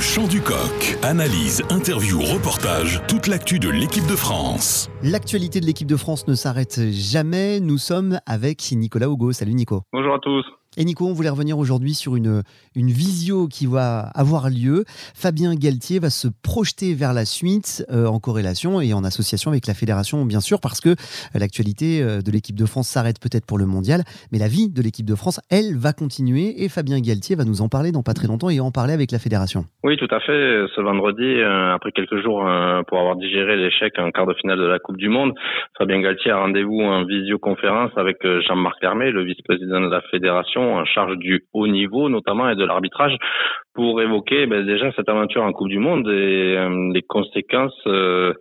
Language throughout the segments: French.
Le chant du coq. Analyse, interview, reportage, toute l'actu de l'équipe de France. L'actualité de l'équipe de France ne s'arrête jamais. Nous sommes avec Nicolas Hugo. Salut Nico. Bonjour à tous. Et Nico, on voulait revenir aujourd'hui sur une, une visio qui va avoir lieu. Fabien Galtier va se projeter vers la suite euh, en corrélation et en association avec la fédération, bien sûr, parce que l'actualité euh, de l'équipe de France s'arrête peut-être pour le mondial, mais la vie de l'équipe de France, elle, va continuer et Fabien Galtier va nous en parler dans pas très longtemps et en parler avec la fédération. Oui, tout à fait. Ce vendredi, euh, après quelques jours pour avoir digéré l'échec en quart de finale de la Coupe du Monde, Fabien Galtier a rendez-vous en visioconférence avec Jean-Marc Hermé, le vice-président de la fédération en charge du haut niveau notamment et de l'arbitrage pour évoquer ben, déjà cette aventure en Coupe du Monde et euh, les conséquences euh,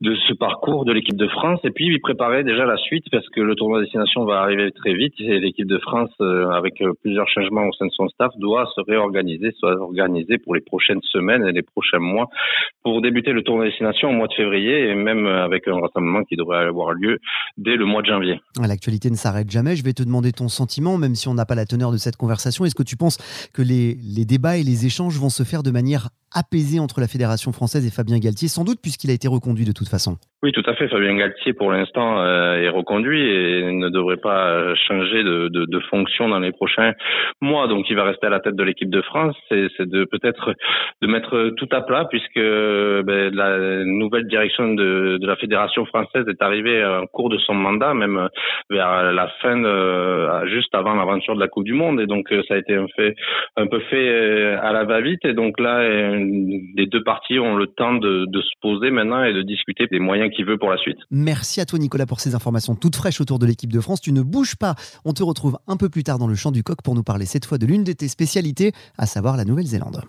de ce parcours de l'équipe de France et puis lui préparer déjà la suite parce que le tournoi destination va arriver très vite et l'équipe de France euh, avec plusieurs changements au sein de son staff doit se réorganiser, soit organisée pour les prochaines semaines et les prochains mois pour débuter le tournoi destination au mois de février et même avec un rassemblement qui devrait avoir lieu dès le mois de janvier. L'actualité ne s'arrête jamais. Je vais te demander ton sentiment, même si on n'a pas la teneur de cette conversation. Est-ce que tu penses que les, les débats et les échanges vont se faire de manière apaisée entre la Fédération française et Fabien Galtier, sans doute puisqu'il a été reconduit de toute façon. Oui, tout à fait. Fabien Galtier, pour l'instant, euh, est reconduit et ne devrait pas changer de, de, de, fonction dans les prochains mois. Donc, il va rester à la tête de l'équipe de France. C'est de peut-être de mettre tout à plat puisque ben, la nouvelle direction de, de, la Fédération française est arrivée en cours de son mandat, même vers la fin, de, juste avant l'aventure de la Coupe du Monde. Et donc, ça a été un fait un peu fait euh, à la va-vite. Et donc là, les deux parties ont le temps de, de se poser maintenant et de discuter des moyens veut pour la suite. Merci à toi Nicolas pour ces informations toutes fraîches autour de l'équipe de France. Tu ne bouges pas. On te retrouve un peu plus tard dans le champ du coq pour nous parler cette fois de l'une de tes spécialités, à savoir la Nouvelle-Zélande.